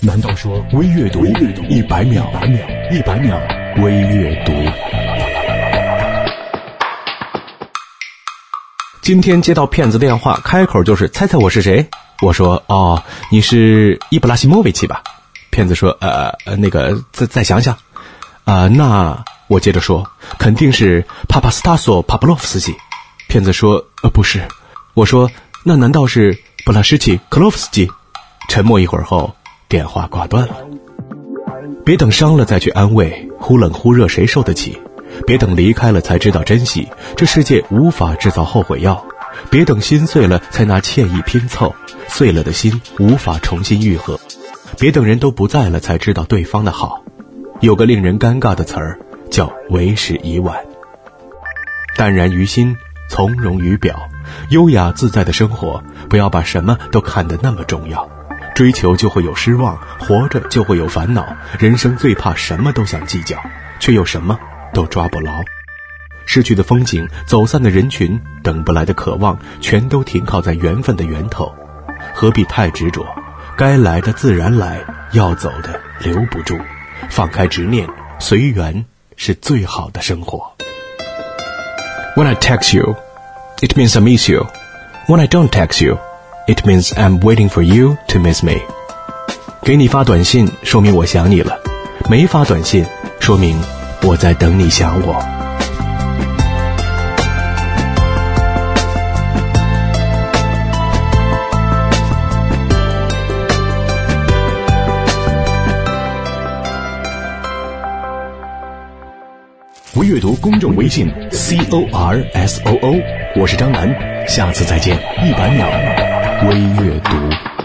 难道说微阅读一百秒？一百秒微阅读。今天接到骗子电话，开口就是猜猜我是谁？我说哦，你是伊布拉希莫维奇吧？骗子说呃呃那个再再想想啊，那我接着说肯定是帕帕斯塔索帕布洛夫斯基。骗子说呃不是，我说那难道是布拉什奇克洛夫斯基？沉默一会儿后，电话挂断了。别等伤了再去安慰，忽冷忽热谁受得起？别等离开了才知道珍惜，这世界无法制造后悔药。别等心碎了才拿歉意拼凑，碎了的心无法重新愈合。别等人都不在了才知道对方的好。有个令人尴尬的词儿叫为时已晚。淡然于心，从容于表，优雅自在的生活，不要把什么都看得那么重要。追求就会有失望，活着就会有烦恼。人生最怕什么都想计较，却又什么。都抓不牢，失去的风景，走散的人群，等不来的渴望，全都停靠在缘分的源头，何必太执着？该来的自然来，要走的留不住，放开执念，随缘是最好的生活。When I text you, it means I miss you. When I don't text you, it means I'm waiting for you to miss me. 给你发短信，说明我想你了；没发短信，说明。我在等你想我。微阅读公众微信 c o r s o o，我是张楠，下次再见。一百秒微阅读。